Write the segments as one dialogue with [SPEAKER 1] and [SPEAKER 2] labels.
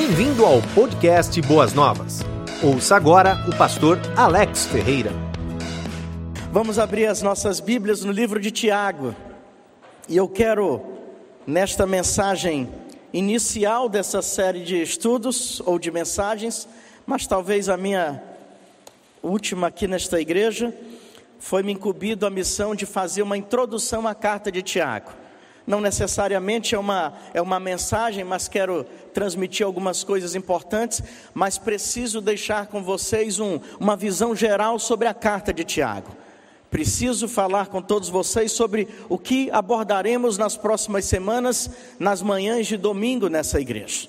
[SPEAKER 1] Bem-vindo ao podcast Boas Novas. Ouça agora o pastor Alex Ferreira.
[SPEAKER 2] Vamos abrir as nossas Bíblias no livro de Tiago. E eu quero, nesta mensagem inicial dessa série de estudos ou de mensagens, mas talvez a minha última aqui nesta igreja, foi me incumbido a missão de fazer uma introdução à carta de Tiago. Não necessariamente é uma, é uma mensagem, mas quero transmitir algumas coisas importantes, mas preciso deixar com vocês um, uma visão geral sobre a carta de Tiago. Preciso falar com todos vocês sobre o que abordaremos nas próximas semanas, nas manhãs de domingo nessa igreja.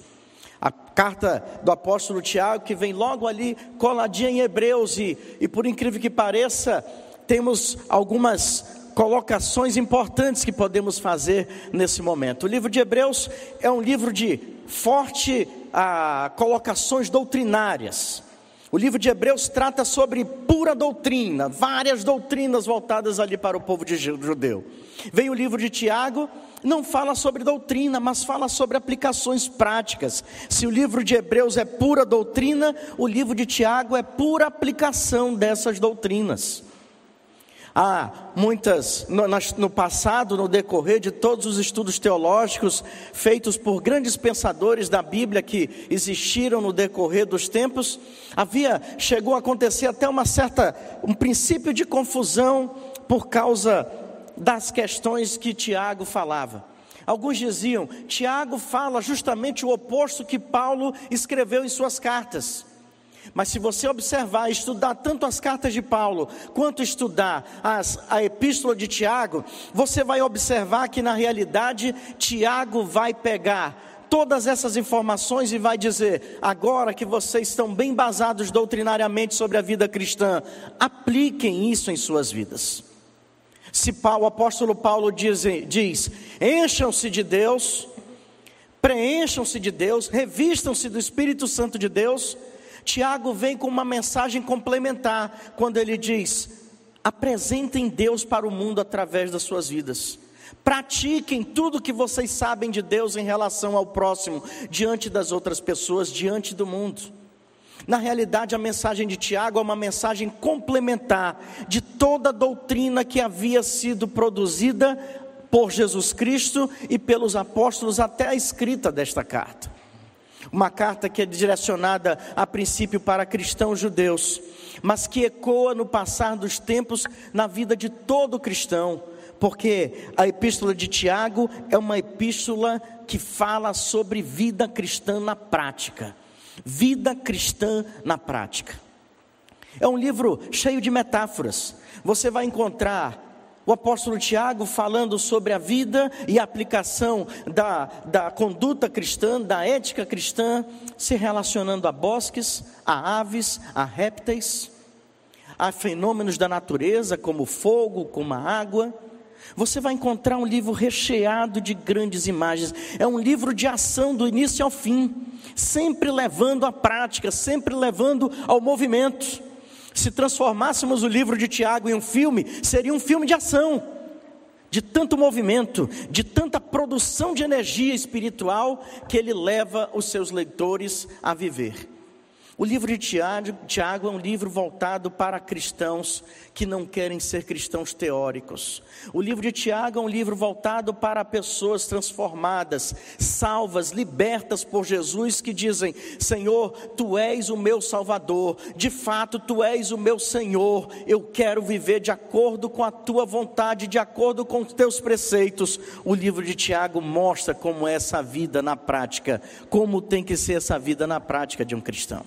[SPEAKER 2] A carta do apóstolo Tiago, que vem logo ali coladinha em Hebreus, e, e por incrível que pareça, temos algumas colocações importantes que podemos fazer nesse momento. O livro de Hebreus é um livro de forte ah, colocações doutrinárias. O livro de Hebreus trata sobre pura doutrina, várias doutrinas voltadas ali para o povo de judeu. Vem o livro de Tiago, não fala sobre doutrina, mas fala sobre aplicações práticas. Se o livro de Hebreus é pura doutrina, o livro de Tiago é pura aplicação dessas doutrinas. Há muitas, no, no, passado, no decorrer de todos os estudos teológicos feitos por grandes pensadores da Bíblia que existiram no decorrer dos tempos, havia, chegou a acontecer até uma certa, um princípio de confusão por causa das questões que Tiago falava. Alguns diziam, Tiago fala justamente o oposto que Paulo escreveu em suas cartas. Mas se você observar, estudar tanto as cartas de Paulo, quanto estudar as, a epístola de Tiago, você vai observar que na realidade Tiago vai pegar todas essas informações e vai dizer: agora que vocês estão bem basados doutrinariamente sobre a vida cristã, apliquem isso em suas vidas. Se Paulo, o apóstolo Paulo diz, diz encham-se de Deus, preencham-se de Deus, revistam-se do Espírito Santo de Deus, Tiago vem com uma mensagem complementar, quando ele diz: apresentem Deus para o mundo através das suas vidas. Pratiquem tudo que vocês sabem de Deus em relação ao próximo, diante das outras pessoas, diante do mundo. Na realidade, a mensagem de Tiago é uma mensagem complementar de toda a doutrina que havia sido produzida por Jesus Cristo e pelos apóstolos até a escrita desta carta. Uma carta que é direcionada a princípio para cristãos judeus, mas que ecoa no passar dos tempos na vida de todo cristão, porque a epístola de Tiago é uma epístola que fala sobre vida cristã na prática. Vida cristã na prática. É um livro cheio de metáforas. Você vai encontrar o apóstolo Tiago falando sobre a vida e a aplicação da, da conduta cristã, da ética cristã, se relacionando a bosques, a aves, a répteis, a fenômenos da natureza, como fogo, como a água. Você vai encontrar um livro recheado de grandes imagens. É um livro de ação do início ao fim, sempre levando à prática, sempre levando ao movimento. Se transformássemos o livro de Tiago em um filme, seria um filme de ação, de tanto movimento, de tanta produção de energia espiritual que ele leva os seus leitores a viver. O livro de Tiago, é um livro voltado para cristãos que não querem ser cristãos teóricos. O livro de Tiago é um livro voltado para pessoas transformadas, salvas, libertas por Jesus, que dizem: Senhor, tu és o meu Salvador, de fato tu és o meu Senhor, eu quero viver de acordo com a tua vontade, de acordo com os teus preceitos. O livro de Tiago mostra como é essa vida na prática, como tem que ser essa vida na prática de um cristão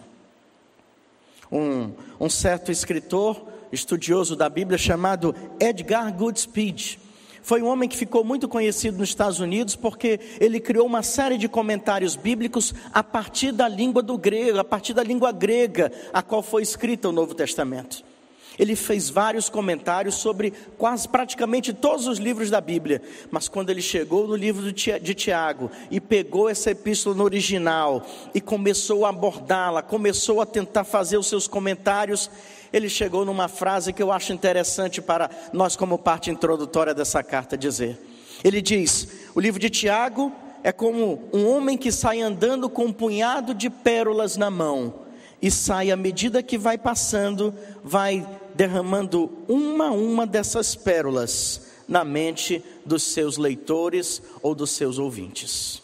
[SPEAKER 2] um, um certo escritor, estudioso da Bíblia, chamado Edgar Goodspeed. Foi um homem que ficou muito conhecido nos Estados Unidos porque ele criou uma série de comentários bíblicos a partir da língua do grego, a partir da língua grega, a qual foi escrita o Novo Testamento. Ele fez vários comentários sobre quase praticamente todos os livros da Bíblia, mas quando ele chegou no livro de Tiago e pegou essa epístola no original e começou a abordá-la, começou a tentar fazer os seus comentários, ele chegou numa frase que eu acho interessante para nós, como parte introdutória dessa carta, dizer. Ele diz: o livro de Tiago é como um homem que sai andando com um punhado de pérolas na mão e sai à medida que vai passando, vai derramando uma a uma dessas pérolas na mente dos seus leitores ou dos seus ouvintes.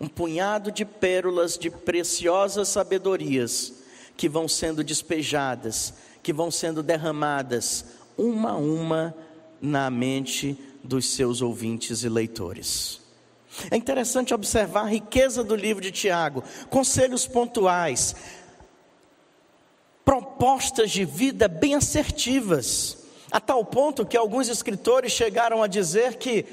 [SPEAKER 2] Um punhado de pérolas de preciosas sabedorias que vão sendo despejadas, que vão sendo derramadas uma a uma na mente dos seus ouvintes e leitores. É interessante observar a riqueza do livro de Tiago, conselhos pontuais, propostas de vida bem assertivas, a tal ponto que alguns escritores chegaram a dizer que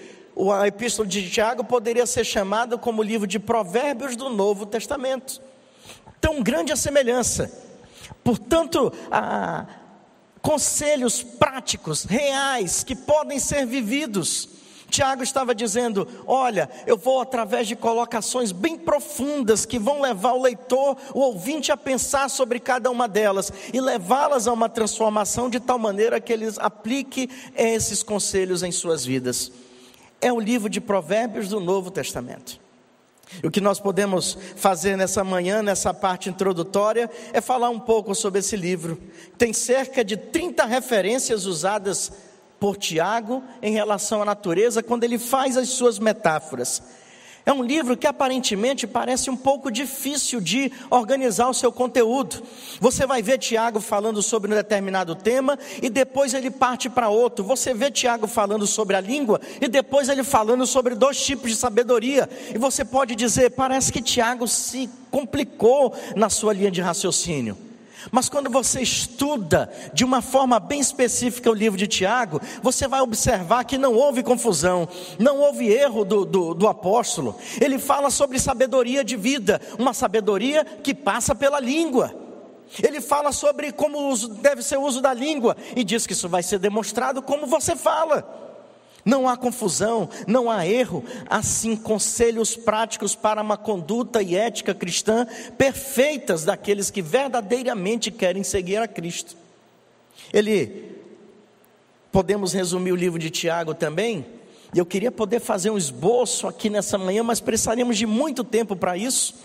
[SPEAKER 2] a epístola de Tiago poderia ser chamada como livro de provérbios do Novo Testamento. Tão grande a semelhança. Portanto, conselhos práticos, reais, que podem ser vividos Tiago estava dizendo: Olha, eu vou através de colocações bem profundas que vão levar o leitor, o ouvinte, a pensar sobre cada uma delas e levá-las a uma transformação de tal maneira que eles apliquem esses conselhos em suas vidas. É o livro de Provérbios do Novo Testamento. O que nós podemos fazer nessa manhã, nessa parte introdutória, é falar um pouco sobre esse livro. Tem cerca de 30 referências usadas por Tiago em relação à natureza quando ele faz as suas metáforas. É um livro que aparentemente parece um pouco difícil de organizar o seu conteúdo. Você vai ver Tiago falando sobre um determinado tema e depois ele parte para outro. Você vê Tiago falando sobre a língua e depois ele falando sobre dois tipos de sabedoria. E você pode dizer, parece que Tiago se complicou na sua linha de raciocínio. Mas quando você estuda de uma forma bem específica o livro de Tiago, você vai observar que não houve confusão, não houve erro do, do, do, apóstolo. Ele fala sobre sabedoria de vida, uma sabedoria que passa pela língua. Ele fala sobre como deve ser o uso da língua e diz que isso vai ser demonstrado como você fala. Não há confusão, não há erro, há sim conselhos práticos para uma conduta e ética cristã perfeitas daqueles que verdadeiramente querem seguir a Cristo. Ele, podemos resumir o livro de Tiago também, eu queria poder fazer um esboço aqui nessa manhã, mas precisaríamos de muito tempo para isso.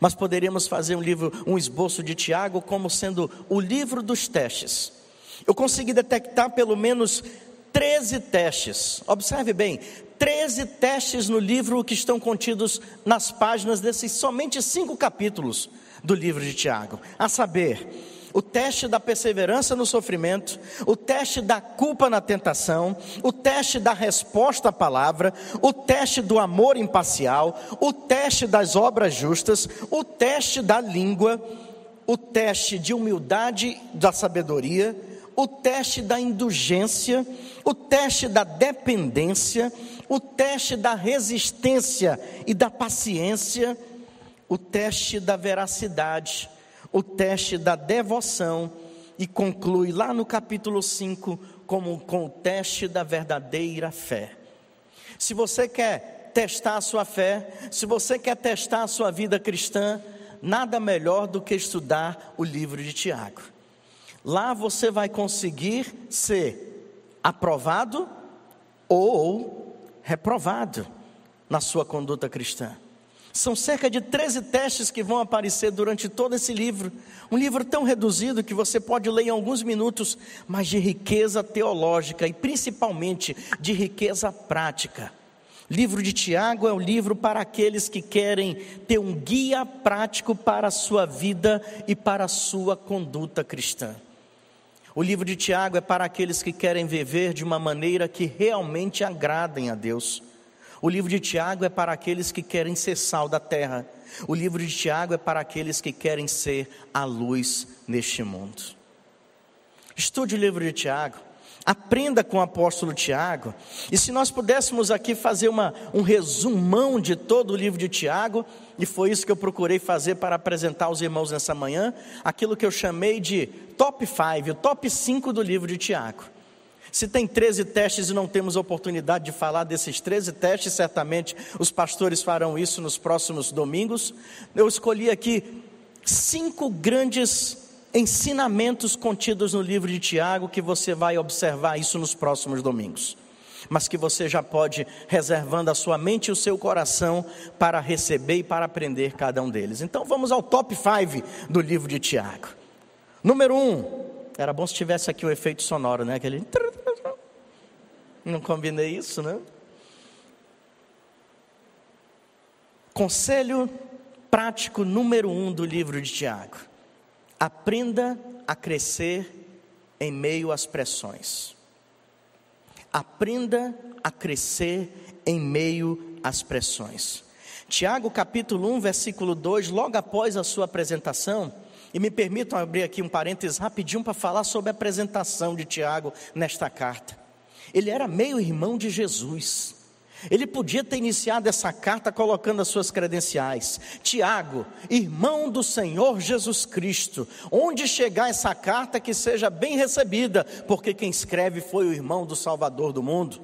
[SPEAKER 2] Mas poderíamos fazer um livro, um esboço de Tiago como sendo o livro dos testes. Eu consegui detectar pelo menos 13 testes. Observe bem, 13 testes no livro que estão contidos nas páginas desses somente cinco capítulos do livro de Tiago. A saber, o teste da perseverança no sofrimento, o teste da culpa na tentação, o teste da resposta à palavra, o teste do amor imparcial, o teste das obras justas, o teste da língua, o teste de humildade da sabedoria, o teste da indulgência, o teste da dependência, o teste da resistência e da paciência, o teste da veracidade, o teste da devoção e conclui lá no capítulo 5 como com o teste da verdadeira fé. Se você quer testar a sua fé, se você quer testar a sua vida cristã, nada melhor do que estudar o livro de Tiago. Lá você vai conseguir ser aprovado ou reprovado na sua conduta cristã. São cerca de 13 testes que vão aparecer durante todo esse livro. Um livro tão reduzido que você pode ler em alguns minutos, mas de riqueza teológica e principalmente de riqueza prática. Livro de Tiago é o livro para aqueles que querem ter um guia prático para a sua vida e para a sua conduta cristã. O livro de Tiago é para aqueles que querem viver de uma maneira que realmente agradem a Deus. O livro de Tiago é para aqueles que querem ser sal da terra. O livro de Tiago é para aqueles que querem ser a luz neste mundo. Estude o livro de Tiago. Aprenda com o apóstolo Tiago. E se nós pudéssemos aqui fazer uma, um resumão de todo o livro de Tiago, e foi isso que eu procurei fazer para apresentar aos irmãos nessa manhã, aquilo que eu chamei de top 5, o top 5 do livro de Tiago. Se tem 13 testes e não temos oportunidade de falar desses 13 testes, certamente os pastores farão isso nos próximos domingos. Eu escolhi aqui cinco grandes ensinamentos contidos no livro de Tiago que você vai observar isso nos próximos domingos. mas que você já pode reservando a sua mente e o seu coração para receber e para aprender cada um deles. Então vamos ao top 5 do livro de Tiago. Número 1, um, era bom se tivesse aqui o efeito sonoro, né? Aquele. Não combinei isso, né? Conselho prático número um do livro de Tiago: aprenda a crescer em meio às pressões. Aprenda a crescer em meio às pressões. Tiago capítulo 1, versículo 2, logo após a sua apresentação, e me permitam abrir aqui um parênteses rapidinho para falar sobre a apresentação de Tiago nesta carta. Ele era meio irmão de Jesus. Ele podia ter iniciado essa carta colocando as suas credenciais. Tiago, irmão do Senhor Jesus Cristo. Onde chegar essa carta que seja bem recebida, porque quem escreve foi o irmão do Salvador do mundo.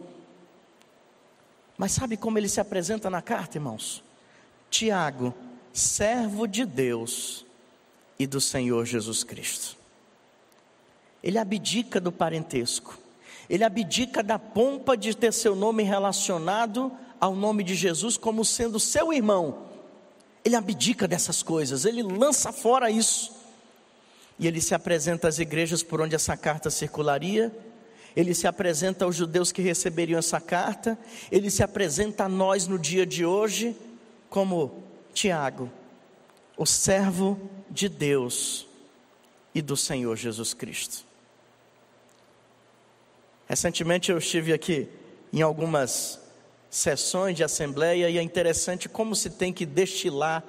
[SPEAKER 2] Mas sabe como ele se apresenta na carta, irmãos? Tiago, servo de Deus e do Senhor Jesus Cristo. Ele abdica do parentesco ele abdica da pompa de ter seu nome relacionado ao nome de Jesus como sendo seu irmão. Ele abdica dessas coisas, ele lança fora isso. E ele se apresenta às igrejas por onde essa carta circularia, ele se apresenta aos judeus que receberiam essa carta, ele se apresenta a nós no dia de hoje como Tiago, o servo de Deus e do Senhor Jesus Cristo. Recentemente eu estive aqui em algumas sessões de assembleia e é interessante como se tem que destilar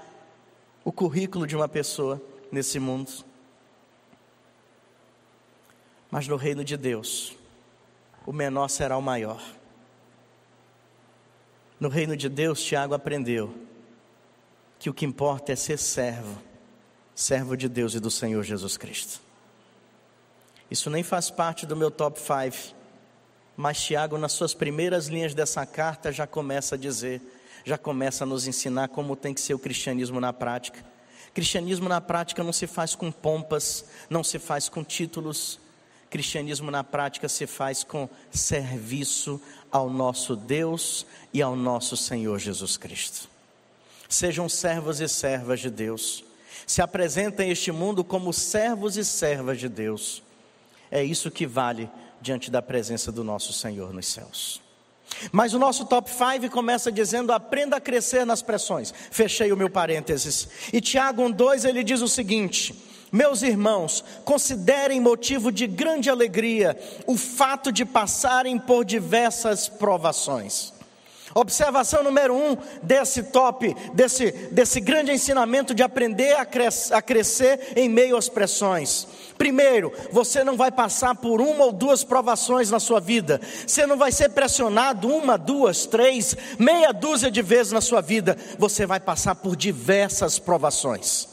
[SPEAKER 2] o currículo de uma pessoa nesse mundo. Mas no reino de Deus, o menor será o maior. No reino de Deus, Tiago aprendeu que o que importa é ser servo, servo de Deus e do Senhor Jesus Cristo. Isso nem faz parte do meu top 5 mas Tiago, nas suas primeiras linhas dessa carta, já começa a dizer, já começa a nos ensinar como tem que ser o cristianismo na prática. Cristianismo na prática não se faz com pompas, não se faz com títulos. Cristianismo na prática se faz com serviço ao nosso Deus e ao nosso Senhor Jesus Cristo. Sejam servos e servas de Deus. Se apresentem a este mundo como servos e servas de Deus. É isso que vale diante da presença do nosso Senhor nos céus. Mas o nosso top 5 começa dizendo: aprenda a crescer nas pressões. Fechei o meu parênteses. E Tiago 1,2 ele diz o seguinte: Meus irmãos, considerem motivo de grande alegria o fato de passarem por diversas provações. Observação número um desse top, desse, desse grande ensinamento de aprender a, cres, a crescer em meio às pressões. Primeiro, você não vai passar por uma ou duas provações na sua vida. Você não vai ser pressionado uma, duas, três, meia dúzia de vezes na sua vida. Você vai passar por diversas provações.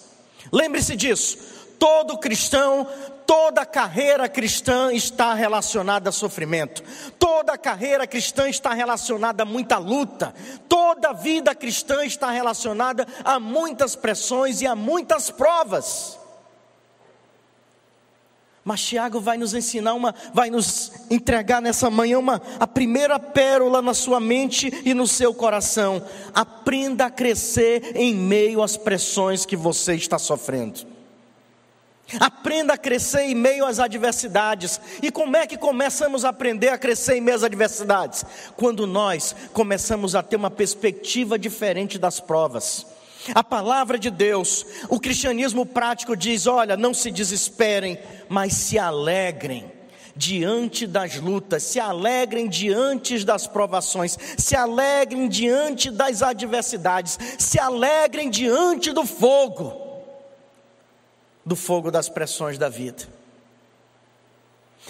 [SPEAKER 2] Lembre-se disso. Todo cristão, toda carreira cristã está relacionada a sofrimento. Toda carreira cristã está relacionada a muita luta. Toda vida cristã está relacionada a muitas pressões e a muitas provas. Mas Tiago vai nos ensinar uma, vai nos entregar nessa manhã uma a primeira pérola na sua mente e no seu coração. Aprenda a crescer em meio às pressões que você está sofrendo. Aprenda a crescer em meio às adversidades. E como é que começamos a aprender a crescer em meio às adversidades? Quando nós começamos a ter uma perspectiva diferente das provas. A palavra de Deus, o cristianismo prático diz: olha, não se desesperem, mas se alegrem diante das lutas, se alegrem diante das provações, se alegrem diante das adversidades, se alegrem diante do fogo do fogo das pressões da vida.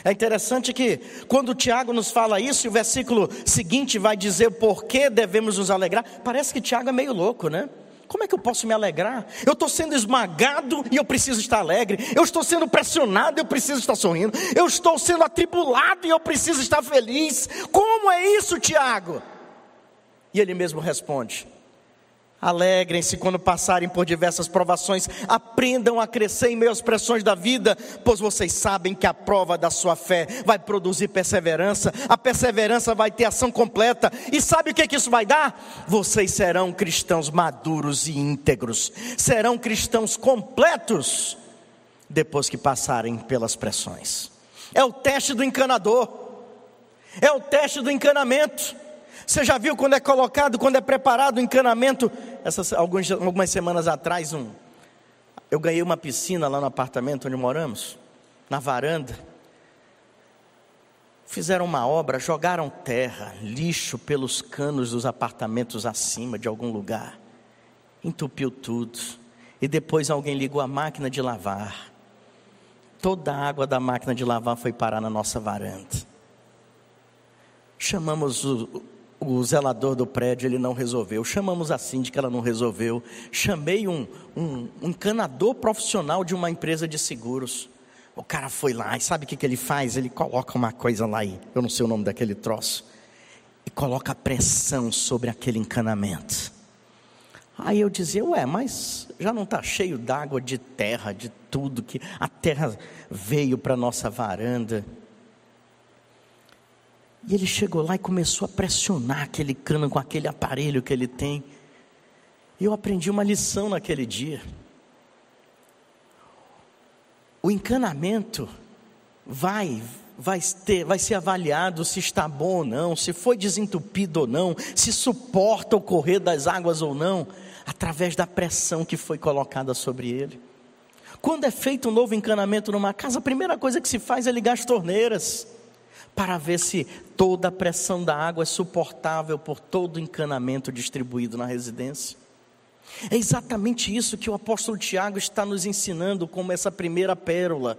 [SPEAKER 2] É interessante que, quando Tiago nos fala isso, e o versículo seguinte vai dizer por que devemos nos alegrar, parece que Tiago é meio louco, né? Como é que eu posso me alegrar? Eu estou sendo esmagado e eu preciso estar alegre. Eu estou sendo pressionado e eu preciso estar sorrindo. Eu estou sendo atribulado e eu preciso estar feliz. Como é isso, Tiago? E ele mesmo responde: Alegrem-se quando passarem por diversas provações, aprendam a crescer em meio às pressões da vida, pois vocês sabem que a prova da sua fé vai produzir perseverança, a perseverança vai ter ação completa, e sabe o que, que isso vai dar? Vocês serão cristãos maduros e íntegros, serão cristãos completos, depois que passarem pelas pressões. É o teste do encanador, é o teste do encanamento. Você já viu quando é colocado, quando é preparado o encanamento? Essas, algumas, algumas semanas atrás, um, eu ganhei uma piscina lá no apartamento onde moramos, na varanda. Fizeram uma obra, jogaram terra, lixo pelos canos dos apartamentos acima de algum lugar. Entupiu tudo. E depois alguém ligou a máquina de lavar. Toda a água da máquina de lavar foi parar na nossa varanda. Chamamos o, o zelador do prédio ele não resolveu. Chamamos a síndica, ela não resolveu. Chamei um, um, um encanador profissional de uma empresa de seguros. O cara foi lá e sabe o que, que ele faz? Ele coloca uma coisa lá aí, eu não sei o nome daquele troço, e coloca pressão sobre aquele encanamento. Aí eu dizia, ué, mas já não está cheio d'água, de terra, de tudo que a terra veio para nossa varanda. E ele chegou lá e começou a pressionar aquele cano com aquele aparelho que ele tem. E eu aprendi uma lição naquele dia. O encanamento vai vai ter, vai ser avaliado se está bom ou não, se foi desentupido ou não, se suporta o correr das águas ou não, através da pressão que foi colocada sobre ele. Quando é feito um novo encanamento numa casa, a primeira coisa que se faz é ligar as torneiras para ver se toda a pressão da água é suportável por todo o encanamento distribuído na residência. É exatamente isso que o apóstolo Tiago está nos ensinando como essa primeira pérola.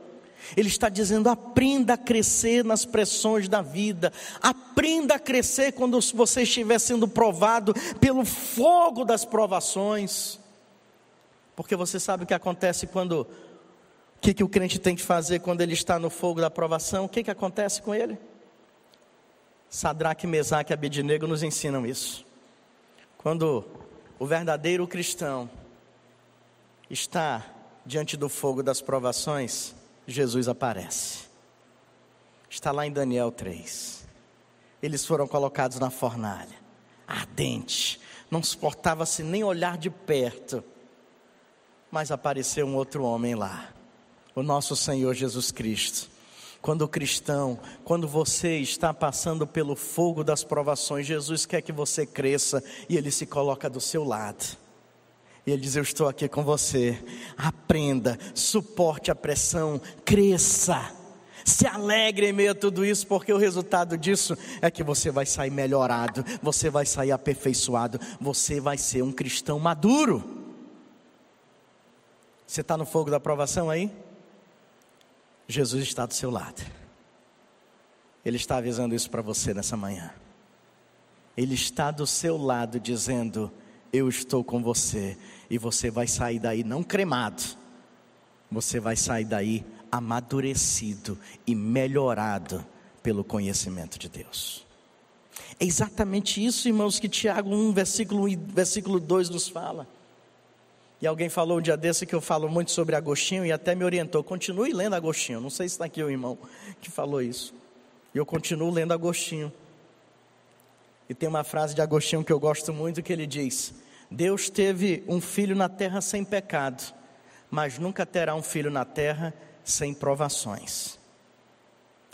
[SPEAKER 2] Ele está dizendo: aprenda a crescer nas pressões da vida, aprenda a crescer quando você estiver sendo provado pelo fogo das provações. Porque você sabe o que acontece quando que, que o crente tem que fazer quando ele está no fogo da provação? O que, que acontece com ele? Sadraque, Mesaque e Abednego nos ensinam isso. Quando o verdadeiro cristão está diante do fogo das provações, Jesus aparece. Está lá em Daniel 3. Eles foram colocados na fornalha, ardente, não suportava-se nem olhar de perto. Mas apareceu um outro homem lá o nosso Senhor Jesus Cristo. Quando o cristão, quando você está passando pelo fogo das provações, Jesus quer que você cresça e ele se coloca do seu lado. E ele diz: Eu estou aqui com você. Aprenda, suporte a pressão, cresça. Se alegre em meio a tudo isso, porque o resultado disso é que você vai sair melhorado, você vai sair aperfeiçoado, você vai ser um cristão maduro. Você está no fogo da aprovação aí? Jesus está do seu lado. Ele está avisando isso para você nessa manhã. Ele está do seu lado dizendo: Eu estou com você. E você vai sair daí não cremado, você vai sair daí amadurecido e melhorado pelo conhecimento de Deus. É exatamente isso, irmãos, que Tiago 1, versículo 1 versículo 2 nos fala. E alguém falou um dia desse que eu falo muito sobre Agostinho e até me orientou. Continue lendo Agostinho. Não sei se está aqui o irmão que falou isso. E eu continuo lendo Agostinho. E tem uma frase de Agostinho que eu gosto muito que ele diz: Deus teve um filho na terra sem pecado, mas nunca terá um filho na terra sem provações,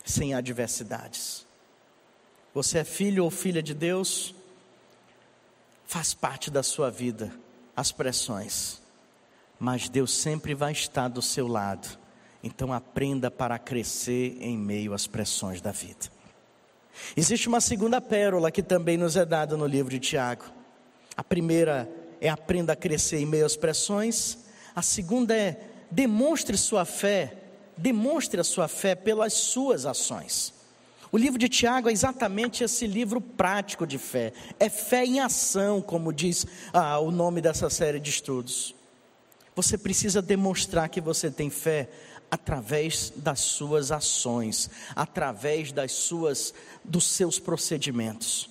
[SPEAKER 2] sem adversidades. Você é filho ou filha de Deus, faz parte da sua vida as pressões, mas Deus sempre vai estar do seu lado. Então aprenda para crescer em meio às pressões da vida. Existe uma segunda pérola que também nos é dada no livro de Tiago. A primeira é aprenda a crescer em meio às pressões. A segunda é demonstre sua fé, demonstre a sua fé pelas suas ações. O livro de Tiago é exatamente esse livro prático de fé. É fé em ação, como diz ah, o nome dessa série de estudos. Você precisa demonstrar que você tem fé através das suas ações, através das suas dos seus procedimentos.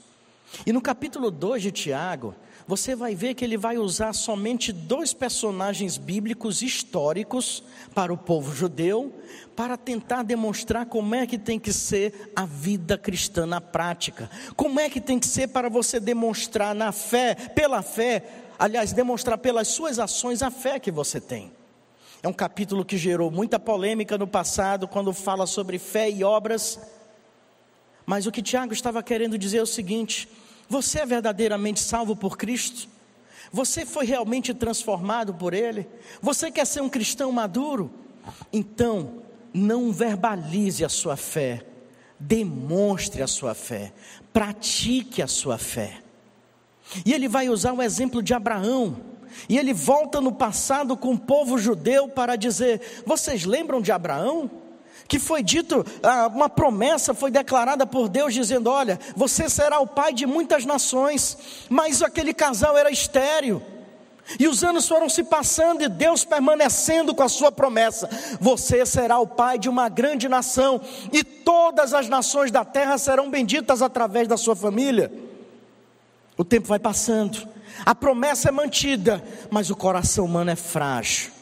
[SPEAKER 2] E no capítulo 2 de Tiago, você vai ver que ele vai usar somente dois personagens bíblicos históricos para o povo judeu, para tentar demonstrar como é que tem que ser a vida cristã na prática. Como é que tem que ser para você demonstrar na fé, pela fé, aliás, demonstrar pelas suas ações a fé que você tem. É um capítulo que gerou muita polêmica no passado, quando fala sobre fé e obras. Mas o que Tiago estava querendo dizer é o seguinte: você é verdadeiramente salvo por Cristo? Você foi realmente transformado por Ele? Você quer ser um cristão maduro? Então, não verbalize a sua fé, demonstre a sua fé, pratique a sua fé. E ele vai usar o exemplo de Abraão. E ele volta no passado com o povo judeu para dizer: Vocês lembram de Abraão? que foi dito, ah, uma promessa foi declarada por Deus, dizendo: Olha, você será o pai de muitas nações, mas aquele casal era estéreo. E os anos foram se passando e Deus permanecendo com a sua promessa: Você será o pai de uma grande nação, e todas as nações da terra serão benditas através da sua família. O tempo vai passando, a promessa é mantida, mas o coração humano é frágil.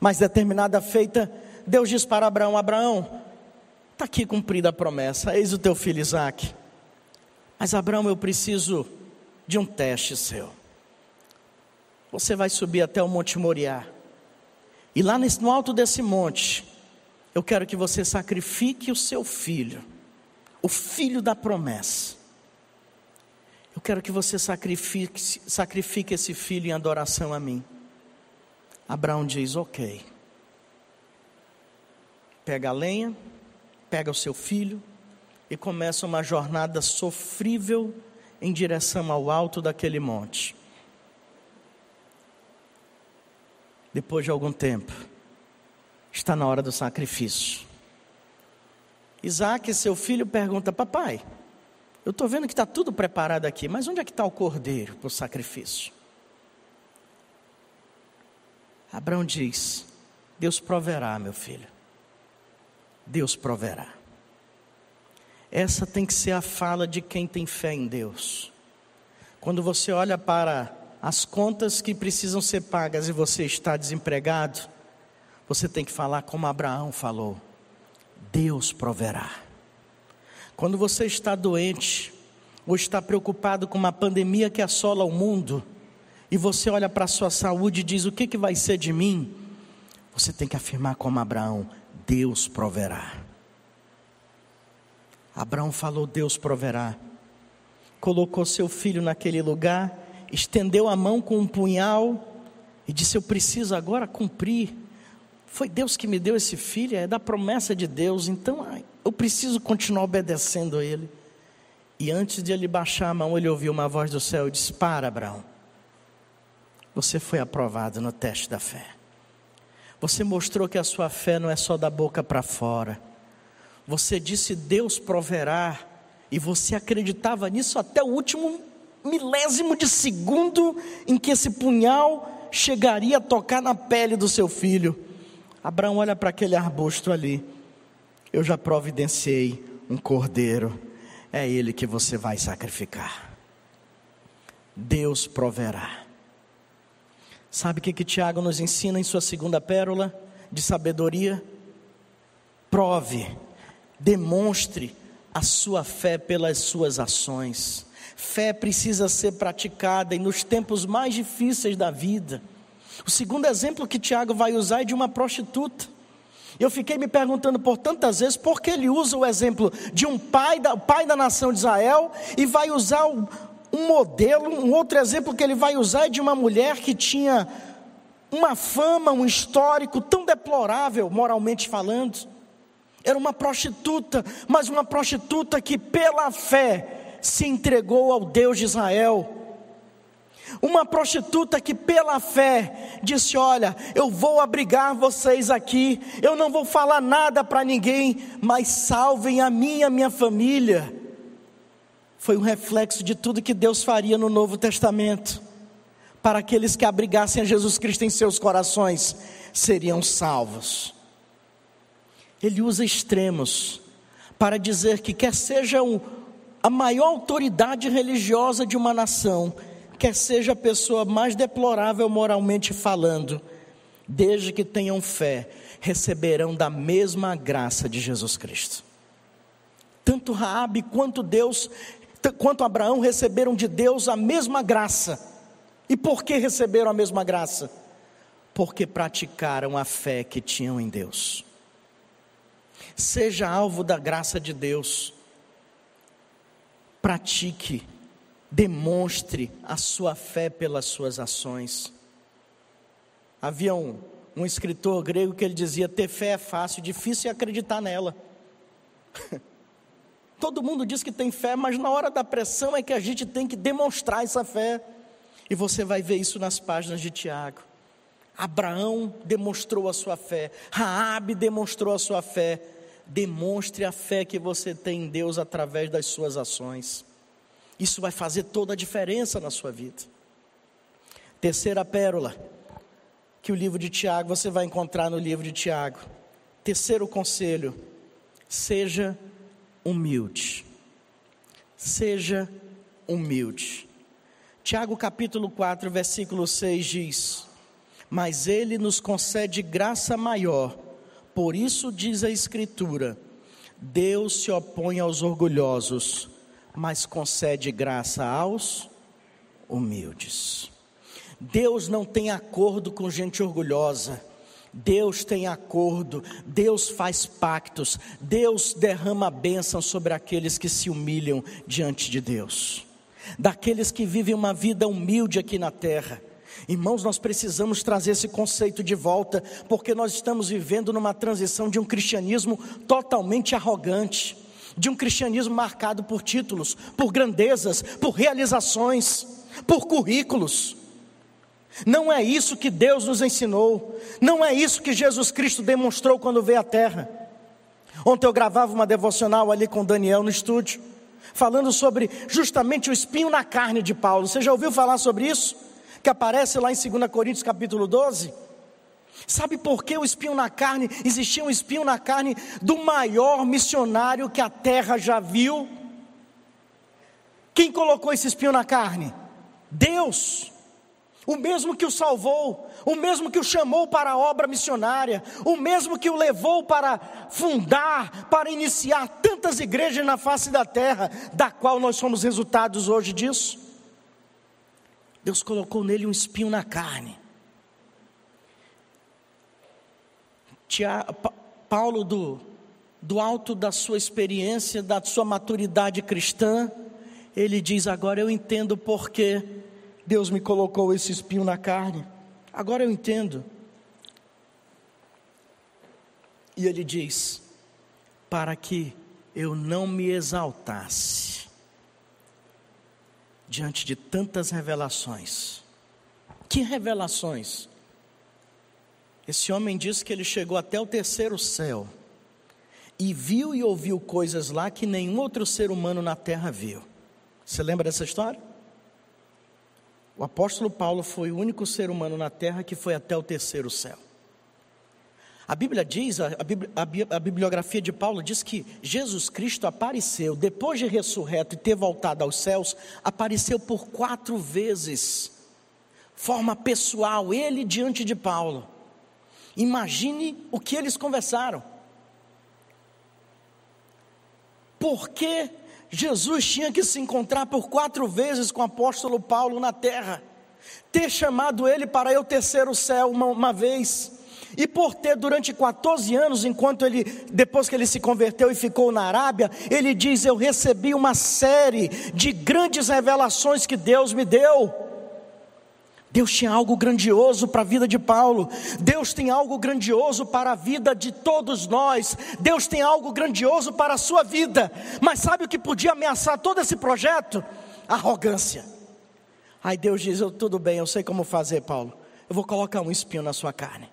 [SPEAKER 2] Mas determinada feita, Deus diz para Abraão: Abraão, está aqui cumprida a promessa, eis o teu filho Isaac. Mas Abraão, eu preciso de um teste seu. Você vai subir até o Monte Moriá. E lá no alto desse monte, eu quero que você sacrifique o seu filho, o filho da promessa. Eu quero que você sacrifique, sacrifique esse filho em adoração a mim. Abraão diz: Ok pega a lenha, pega o seu filho e começa uma jornada sofrível em direção ao alto daquele monte. Depois de algum tempo, está na hora do sacrifício. Isaac, seu filho, pergunta: Papai, eu estou vendo que está tudo preparado aqui, mas onde é que está o cordeiro para o sacrifício? Abraão diz: Deus proverá, meu filho. Deus proverá. Essa tem que ser a fala de quem tem fé em Deus. Quando você olha para as contas que precisam ser pagas e você está desempregado, você tem que falar como Abraão falou: Deus proverá. Quando você está doente, ou está preocupado com uma pandemia que assola o mundo, e você olha para a sua saúde e diz: O que, que vai ser de mim? Você tem que afirmar como Abraão: Deus proverá. Abraão falou: Deus proverá. Colocou seu filho naquele lugar, estendeu a mão com um punhal e disse: Eu preciso agora cumprir. Foi Deus que me deu esse filho, é da promessa de Deus, então eu preciso continuar obedecendo a Ele. E antes de ele baixar a mão, ele ouviu uma voz do céu e disse: Para, Abraão, você foi aprovado no teste da fé. Você mostrou que a sua fé não é só da boca para fora. Você disse Deus proverá, e você acreditava nisso até o último milésimo de segundo em que esse punhal chegaria a tocar na pele do seu filho. Abraão olha para aquele arbusto ali. Eu já providenciei um cordeiro. É ele que você vai sacrificar. Deus proverá. Sabe o que, que Tiago nos ensina em sua segunda pérola de sabedoria? Prove, demonstre a sua fé pelas suas ações. Fé precisa ser praticada e nos tempos mais difíceis da vida. O segundo exemplo que Tiago vai usar é de uma prostituta. Eu fiquei me perguntando por tantas vezes por que ele usa o exemplo de um pai da, pai da nação de Israel e vai usar o, um modelo, um outro exemplo que ele vai usar é de uma mulher que tinha uma fama, um histórico tão deplorável, moralmente falando. Era uma prostituta, mas uma prostituta que pela fé se entregou ao Deus de Israel. Uma prostituta que pela fé disse: Olha, eu vou abrigar vocês aqui, eu não vou falar nada para ninguém, mas salvem a mim e a minha família foi um reflexo de tudo que Deus faria no Novo Testamento. Para aqueles que abrigassem a Jesus Cristo em seus corações, seriam salvos. Ele usa extremos para dizer que, quer seja a maior autoridade religiosa de uma nação, quer seja a pessoa mais deplorável moralmente falando, desde que tenham fé, receberão da mesma graça de Jesus Cristo. Tanto Raabe quanto Deus, quanto Abraão receberam de Deus a mesma graça. E por que receberam a mesma graça? Porque praticaram a fé que tinham em Deus. Seja alvo da graça de Deus. Pratique, demonstre a sua fé pelas suas ações. Havia um, um escritor grego que ele dizia: ter fé é fácil, difícil é acreditar nela. Todo mundo diz que tem fé, mas na hora da pressão é que a gente tem que demonstrar essa fé. E você vai ver isso nas páginas de Tiago. Abraão demonstrou a sua fé, Raabe demonstrou a sua fé. Demonstre a fé que você tem em Deus através das suas ações. Isso vai fazer toda a diferença na sua vida. Terceira pérola que o livro de Tiago você vai encontrar no livro de Tiago. Terceiro conselho: seja humilde. Seja humilde. Tiago capítulo 4, versículo 6 diz: Mas ele nos concede graça maior, por isso diz a Escritura: Deus se opõe aos orgulhosos, mas concede graça aos humildes. Deus não tem acordo com gente orgulhosa. Deus tem acordo, Deus faz pactos, Deus derrama bênção sobre aqueles que se humilham diante de Deus, daqueles que vivem uma vida humilde aqui na terra. Irmãos, nós precisamos trazer esse conceito de volta, porque nós estamos vivendo numa transição de um cristianismo totalmente arrogante, de um cristianismo marcado por títulos, por grandezas, por realizações, por currículos. Não é isso que Deus nos ensinou, não é isso que Jesus Cristo demonstrou quando veio à terra. Ontem eu gravava uma devocional ali com Daniel no estúdio, falando sobre justamente o espinho na carne de Paulo. Você já ouviu falar sobre isso? Que aparece lá em 2 Coríntios capítulo 12? Sabe por que o espinho na carne? Existia um espinho na carne do maior missionário que a terra já viu. Quem colocou esse espinho na carne? Deus o mesmo que o salvou, o mesmo que o chamou para a obra missionária, o mesmo que o levou para fundar, para iniciar tantas igrejas na face da terra, da qual nós somos resultados hoje disso. Deus colocou nele um espinho na carne. Paulo, do, do alto da sua experiência, da sua maturidade cristã, ele diz: Agora eu entendo porque Deus me colocou esse espinho na carne. Agora eu entendo. E ele diz: para que eu não me exaltasse diante de tantas revelações. Que revelações? Esse homem diz que ele chegou até o terceiro céu e viu e ouviu coisas lá que nenhum outro ser humano na terra viu. Você lembra dessa história? O apóstolo Paulo foi o único ser humano na terra que foi até o terceiro céu. A Bíblia diz, a, a, a, bibliografia de Paulo diz que Jesus Cristo apareceu, depois de ressurreto e ter voltado aos céus, apareceu por quatro vezes, forma pessoal, ele diante de Paulo. Imagine o que eles conversaram. Por que Jesus tinha que se encontrar por quatro vezes com o apóstolo Paulo na terra, ter chamado ele para ao terceiro céu uma, uma vez, e por ter durante 14 anos, enquanto ele, depois que ele se converteu e ficou na Arábia, ele diz: Eu recebi uma série de grandes revelações que Deus me deu. Deus tinha algo grandioso para a vida de Paulo, Deus tem algo grandioso para a vida de todos nós, Deus tem algo grandioso para a sua vida, mas sabe o que podia ameaçar todo esse projeto? Arrogância. Aí Deus diz: Tudo bem, eu sei como fazer, Paulo, eu vou colocar um espinho na sua carne.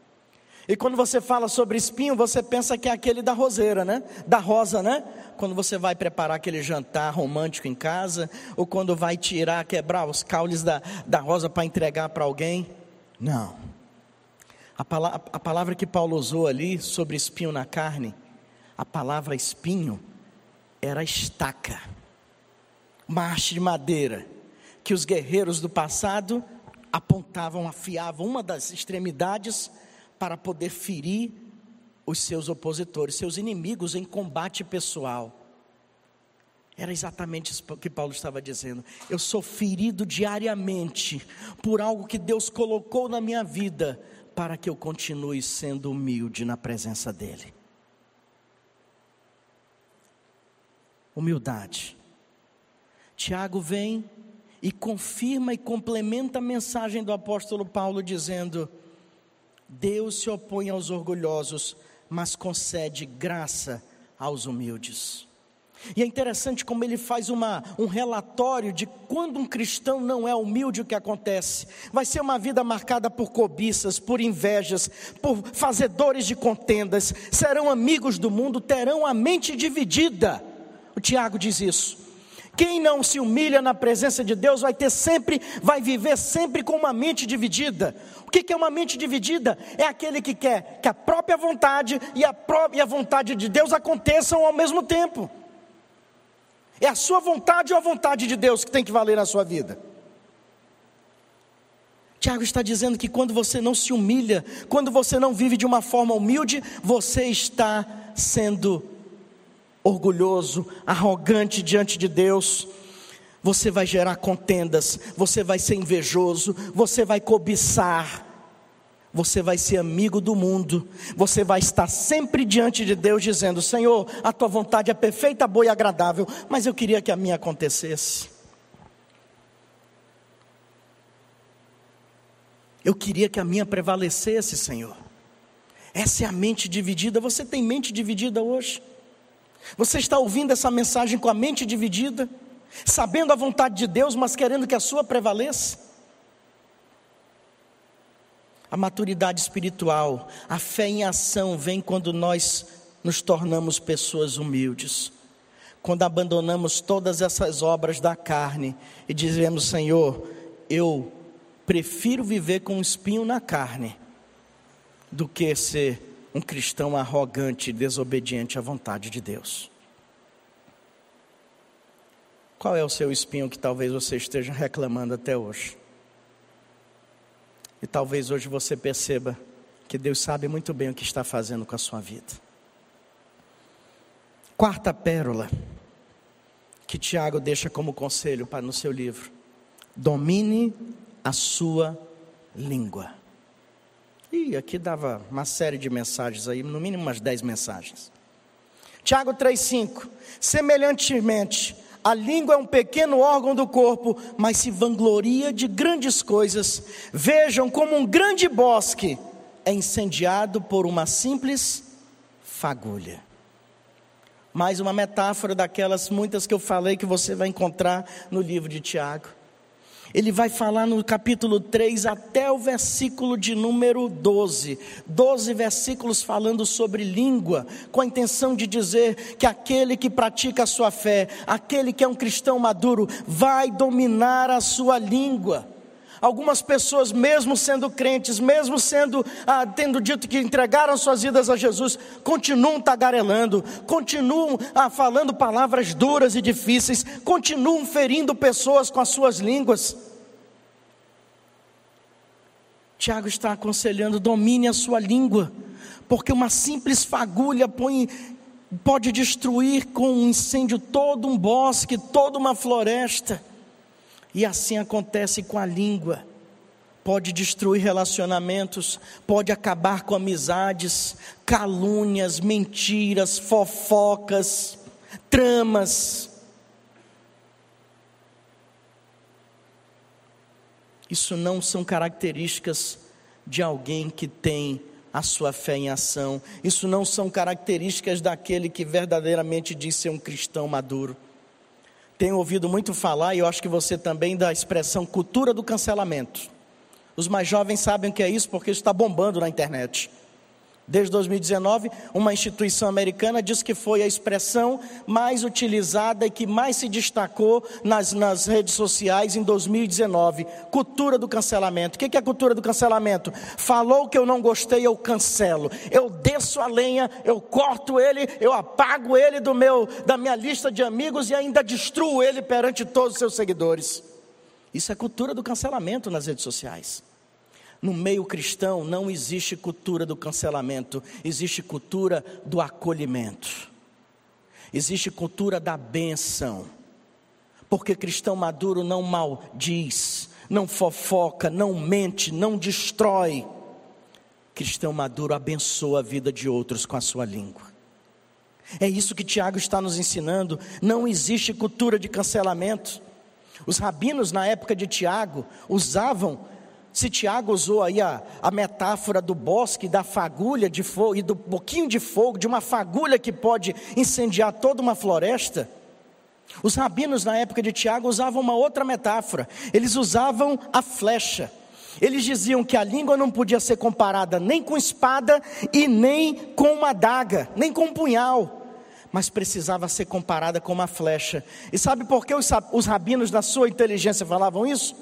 [SPEAKER 2] E quando você fala sobre espinho, você pensa que é aquele da roseira, né? Da rosa, né? Quando você vai preparar aquele jantar romântico em casa, ou quando vai tirar, quebrar os caules da, da rosa para entregar para alguém. Não. A, pala a palavra que Paulo usou ali sobre espinho na carne, a palavra espinho era estaca, uma haste de madeira, que os guerreiros do passado apontavam, afiavam uma das extremidades para poder ferir os seus opositores, seus inimigos em combate pessoal. Era exatamente isso que Paulo estava dizendo. Eu sou ferido diariamente por algo que Deus colocou na minha vida para que eu continue sendo humilde na presença dEle. Humildade. Tiago vem e confirma e complementa a mensagem do apóstolo Paulo, dizendo: Deus se opõe aos orgulhosos, mas concede graça aos humildes. E é interessante como ele faz uma, um relatório de quando um cristão não é humilde, o que acontece. Vai ser uma vida marcada por cobiças, por invejas, por fazedores de contendas, serão amigos do mundo, terão a mente dividida. O Tiago diz isso. Quem não se humilha na presença de Deus vai ter sempre, vai viver sempre com uma mente dividida. O que é uma mente dividida? É aquele que quer que a própria vontade e a, própria, e a vontade de Deus aconteçam ao mesmo tempo. É a sua vontade ou a vontade de Deus que tem que valer na sua vida. Tiago está dizendo que quando você não se humilha, quando você não vive de uma forma humilde, você está sendo orgulhoso, arrogante diante de Deus, você vai gerar contendas, você vai ser invejoso, você vai cobiçar, você vai ser amigo do mundo, você vai estar sempre diante de Deus dizendo: Senhor, a tua vontade é perfeita, boa e agradável, mas eu queria que a minha acontecesse. Eu queria que a minha prevalecesse, Senhor. Essa é a mente dividida. Você tem mente dividida hoje? Você está ouvindo essa mensagem com a mente dividida, sabendo a vontade de Deus, mas querendo que a sua prevaleça? A maturidade espiritual, a fé em ação vem quando nós nos tornamos pessoas humildes. Quando abandonamos todas essas obras da carne e dizemos, Senhor, eu prefiro viver com um espinho na carne do que ser um cristão arrogante desobediente à vontade de Deus. Qual é o seu espinho que talvez você esteja reclamando até hoje? E talvez hoje você perceba que Deus sabe muito bem o que está fazendo com a sua vida. Quarta pérola que Tiago deixa como conselho para no seu livro: domine a sua língua. E aqui dava uma série de mensagens aí, no mínimo umas 10 mensagens. Tiago 3,5: Semelhantemente, a língua é um pequeno órgão do corpo, mas se vangloria de grandes coisas. Vejam como um grande bosque é incendiado por uma simples fagulha. Mais uma metáfora daquelas muitas que eu falei que você vai encontrar no livro de Tiago. Ele vai falar no capítulo 3 até o versículo de número 12. 12 versículos falando sobre língua, com a intenção de dizer que aquele que pratica a sua fé, aquele que é um cristão maduro, vai dominar a sua língua. Algumas pessoas, mesmo sendo crentes, mesmo sendo ah, tendo dito que entregaram suas vidas a Jesus, continuam tagarelando, continuam ah, falando palavras duras e difíceis, continuam ferindo pessoas com as suas línguas. Tiago está aconselhando: domine a sua língua, porque uma simples fagulha põe, pode destruir com um incêndio todo um bosque, toda uma floresta. E assim acontece com a língua. Pode destruir relacionamentos, pode acabar com amizades, calúnias, mentiras, fofocas, tramas. Isso não são características de alguém que tem a sua fé em ação. Isso não são características daquele que verdadeiramente diz ser um cristão maduro. Tenho ouvido muito falar, e eu acho que você também, da expressão cultura do cancelamento. Os mais jovens sabem o que é isso porque isso está bombando na internet. Desde 2019, uma instituição americana diz que foi a expressão mais utilizada e que mais se destacou nas, nas redes sociais em 2019. Cultura do cancelamento. O que é a cultura do cancelamento? Falou que eu não gostei, eu cancelo. Eu desço a lenha, eu corto ele, eu apago ele do meu, da minha lista de amigos e ainda destruo ele perante todos os seus seguidores. Isso é cultura do cancelamento nas redes sociais. No meio cristão não existe cultura do cancelamento, existe cultura do acolhimento. Existe cultura da benção. Porque cristão maduro não maldiz, não fofoca, não mente, não destrói. Cristão maduro abençoa a vida de outros com a sua língua. É isso que Tiago está nos ensinando. Não existe cultura de cancelamento. Os rabinos na época de Tiago usavam, se Tiago usou aí a, a metáfora do bosque, da fagulha de fogo e do pouquinho de fogo, de uma fagulha que pode incendiar toda uma floresta. Os rabinos na época de Tiago usavam uma outra metáfora. Eles usavam a flecha. Eles diziam que a língua não podia ser comparada nem com espada e nem com uma adaga, nem com um punhal mas precisava ser comparada com uma flecha. E sabe por que os, os rabinos, na sua inteligência, falavam isso?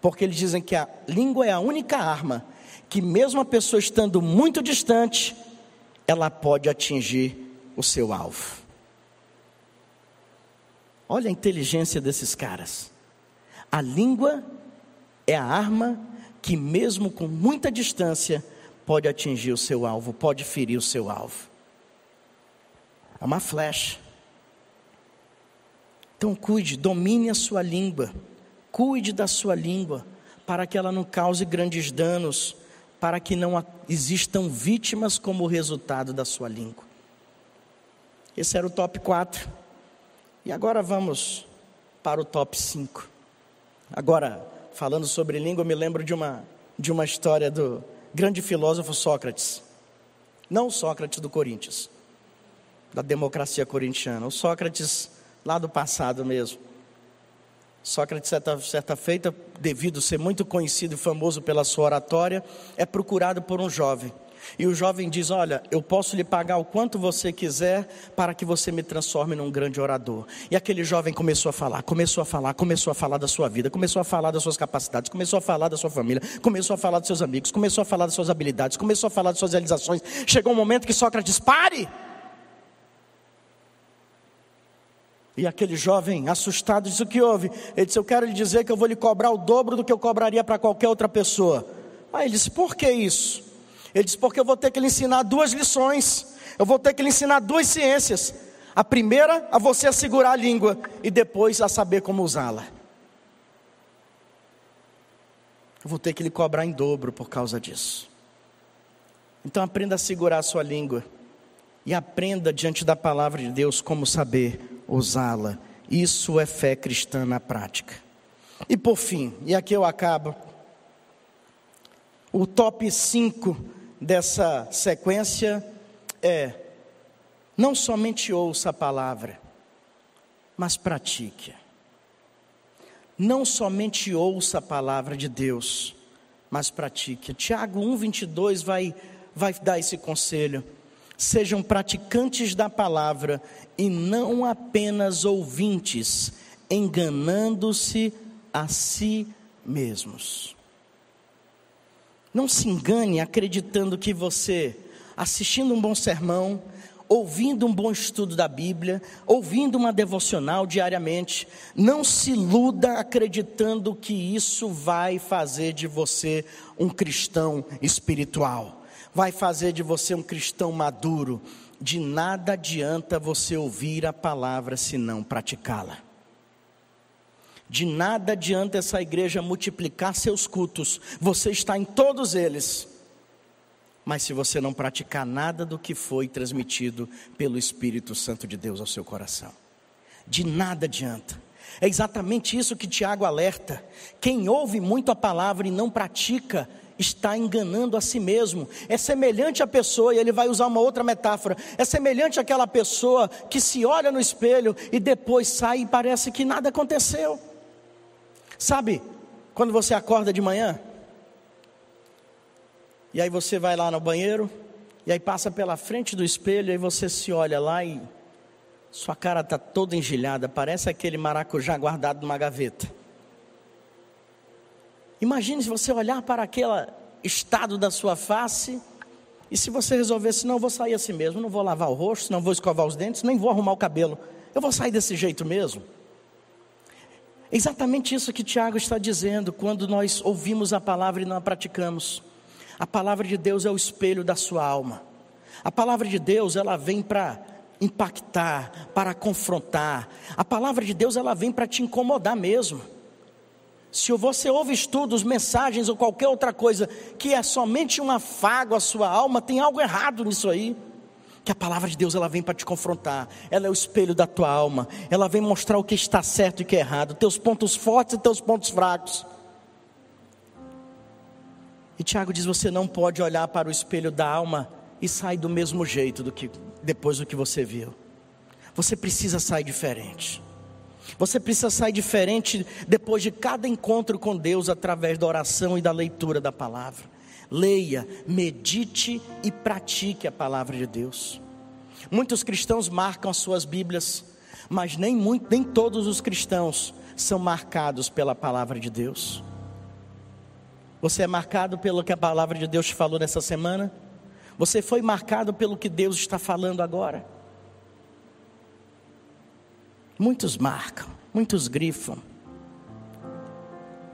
[SPEAKER 2] Porque eles dizem que a língua é a única arma que, mesmo a pessoa estando muito distante, ela pode atingir o seu alvo. Olha a inteligência desses caras. A língua é a arma que, mesmo com muita distância, pode atingir o seu alvo, pode ferir o seu alvo. É uma flecha. Então cuide, domine a sua língua. Cuide da sua língua, para que ela não cause grandes danos, para que não existam vítimas como resultado da sua língua. Esse era o top 4. E agora vamos para o top 5. Agora, falando sobre língua, me lembro de uma, de uma história do grande filósofo Sócrates. Não Sócrates do Corinthians, da democracia corintiana. O Sócrates, lá do passado mesmo. Sócrates, certa, certa feita, devido ser muito conhecido e famoso pela sua oratória, é procurado por um jovem. E o jovem diz: Olha, eu posso lhe pagar o quanto você quiser para que você me transforme num grande orador. E aquele jovem começou a falar, começou a falar, começou a falar da sua vida, começou a falar das suas capacidades, começou a falar da sua família, começou a falar dos seus amigos, começou a falar das suas habilidades, começou a falar das suas realizações. Chegou um momento que Sócrates: Pare! E aquele jovem, assustado, disse: O que houve? Ele disse: Eu quero lhe dizer que eu vou lhe cobrar o dobro do que eu cobraria para qualquer outra pessoa. Aí ele disse: Por que isso? Ele disse: Porque eu vou ter que lhe ensinar duas lições. Eu vou ter que lhe ensinar duas ciências. A primeira, a você segurar a língua, e depois a saber como usá-la. Eu vou ter que lhe cobrar em dobro por causa disso. Então aprenda a segurar a sua língua. E aprenda diante da palavra de Deus como saber usá-la. Isso é fé cristã na prática. E por fim, e aqui eu acabo, o top 5 dessa sequência é: não somente ouça a palavra, mas pratique. Não somente ouça a palavra de Deus, mas pratique. Tiago 1,22 vai, vai dar esse conselho sejam praticantes da palavra e não apenas ouvintes, enganando-se a si mesmos. Não se engane acreditando que você, assistindo um bom sermão, ouvindo um bom estudo da Bíblia, ouvindo uma devocional diariamente, não se iluda acreditando que isso vai fazer de você um cristão espiritual vai fazer de você um cristão maduro. De nada adianta você ouvir a palavra se não praticá-la. De nada adianta essa igreja multiplicar seus cultos, você está em todos eles, mas se você não praticar nada do que foi transmitido pelo Espírito Santo de Deus ao seu coração, de nada adianta. É exatamente isso que Tiago alerta. Quem ouve muito a palavra e não pratica, está enganando a si mesmo. É semelhante à pessoa, e ele vai usar uma outra metáfora: é semelhante àquela pessoa que se olha no espelho e depois sai e parece que nada aconteceu. Sabe, quando você acorda de manhã, e aí você vai lá no banheiro, e aí passa pela frente do espelho, e aí você se olha lá e sua cara está toda engilhada, parece aquele maracujá guardado numa gaveta. Imagine se você olhar para aquele estado da sua face e se você resolvesse, não, vou sair assim mesmo, não vou lavar o rosto, não vou escovar os dentes, nem vou arrumar o cabelo, eu vou sair desse jeito mesmo. Exatamente isso que Tiago está dizendo quando nós ouvimos a palavra e não a praticamos. A palavra de Deus é o espelho da sua alma. A palavra de Deus, ela vem para impactar, para confrontar. A palavra de Deus, ela vem para te incomodar mesmo. Se você ouve estudos, mensagens ou qualquer outra coisa que é somente um afago à sua alma, tem algo errado nisso aí. Que a palavra de Deus ela vem para te confrontar, ela é o espelho da tua alma, ela vem mostrar o que está certo e o que é errado, teus pontos fortes e teus pontos fracos. E Tiago diz: você não pode olhar para o espelho da alma e sair do mesmo jeito do que depois do que você viu. Você precisa sair diferente. Você precisa sair diferente depois de cada encontro com Deus através da oração e da leitura da palavra. Leia, medite e pratique a palavra de Deus. Muitos cristãos marcam as suas Bíblias, mas nem, muito, nem todos os cristãos são marcados pela palavra de Deus. Você é marcado pelo que a palavra de Deus te falou nessa semana? Você foi marcado pelo que Deus está falando agora? Muitos marcam, muitos grifam,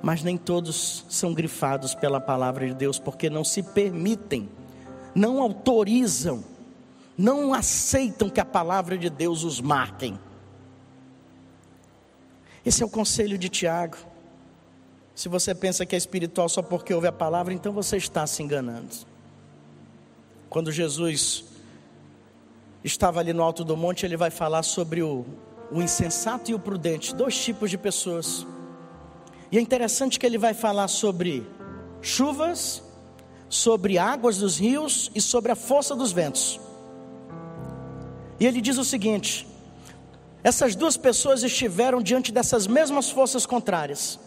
[SPEAKER 2] mas nem todos são grifados pela palavra de Deus, porque não se permitem, não autorizam, não aceitam que a palavra de Deus os marquem. Esse é o conselho de Tiago. Se você pensa que é espiritual só porque ouve a palavra, então você está se enganando. Quando Jesus estava ali no alto do monte, ele vai falar sobre o, o insensato e o prudente, dois tipos de pessoas. E é interessante que ele vai falar sobre chuvas, sobre águas dos rios e sobre a força dos ventos. E ele diz o seguinte: essas duas pessoas estiveram diante dessas mesmas forças contrárias.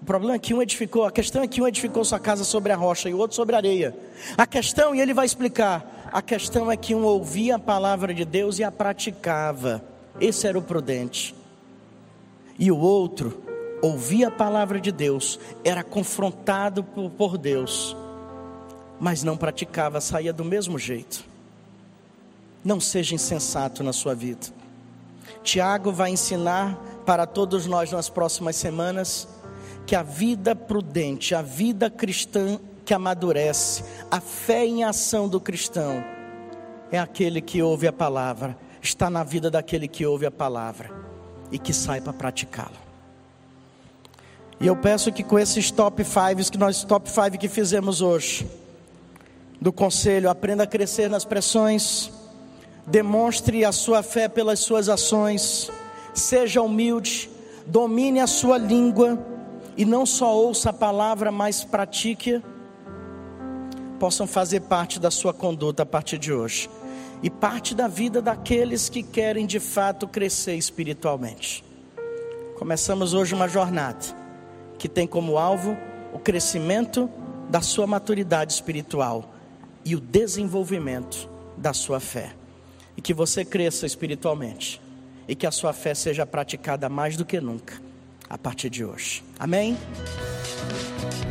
[SPEAKER 2] O problema é que um edificou, a questão é que um edificou sua casa sobre a rocha e o outro sobre a areia. A questão, e ele vai explicar, a questão é que um ouvia a palavra de Deus e a praticava. Esse era o prudente. E o outro ouvia a palavra de Deus, era confrontado por Deus, mas não praticava, saía do mesmo jeito. Não seja insensato na sua vida. Tiago vai ensinar para todos nós nas próximas semanas que a vida prudente, a vida cristã que amadurece, a fé em ação do cristão, é aquele que ouve a palavra, está na vida daquele que ouve a palavra e que sai para praticá-la. E eu peço que com esses top 5 que nós top 5 que fizemos hoje, do conselho, aprenda a crescer nas pressões, demonstre a sua fé pelas suas ações, seja humilde, domine a sua língua e não só ouça a palavra, mas pratique, possam fazer parte da sua conduta a partir de hoje e parte da vida daqueles que querem de fato crescer espiritualmente. Começamos hoje uma jornada que tem como alvo o crescimento da sua maturidade espiritual e o desenvolvimento da sua fé. E que você cresça espiritualmente e que a sua fé seja praticada mais do que nunca a partir de hoje. Amém?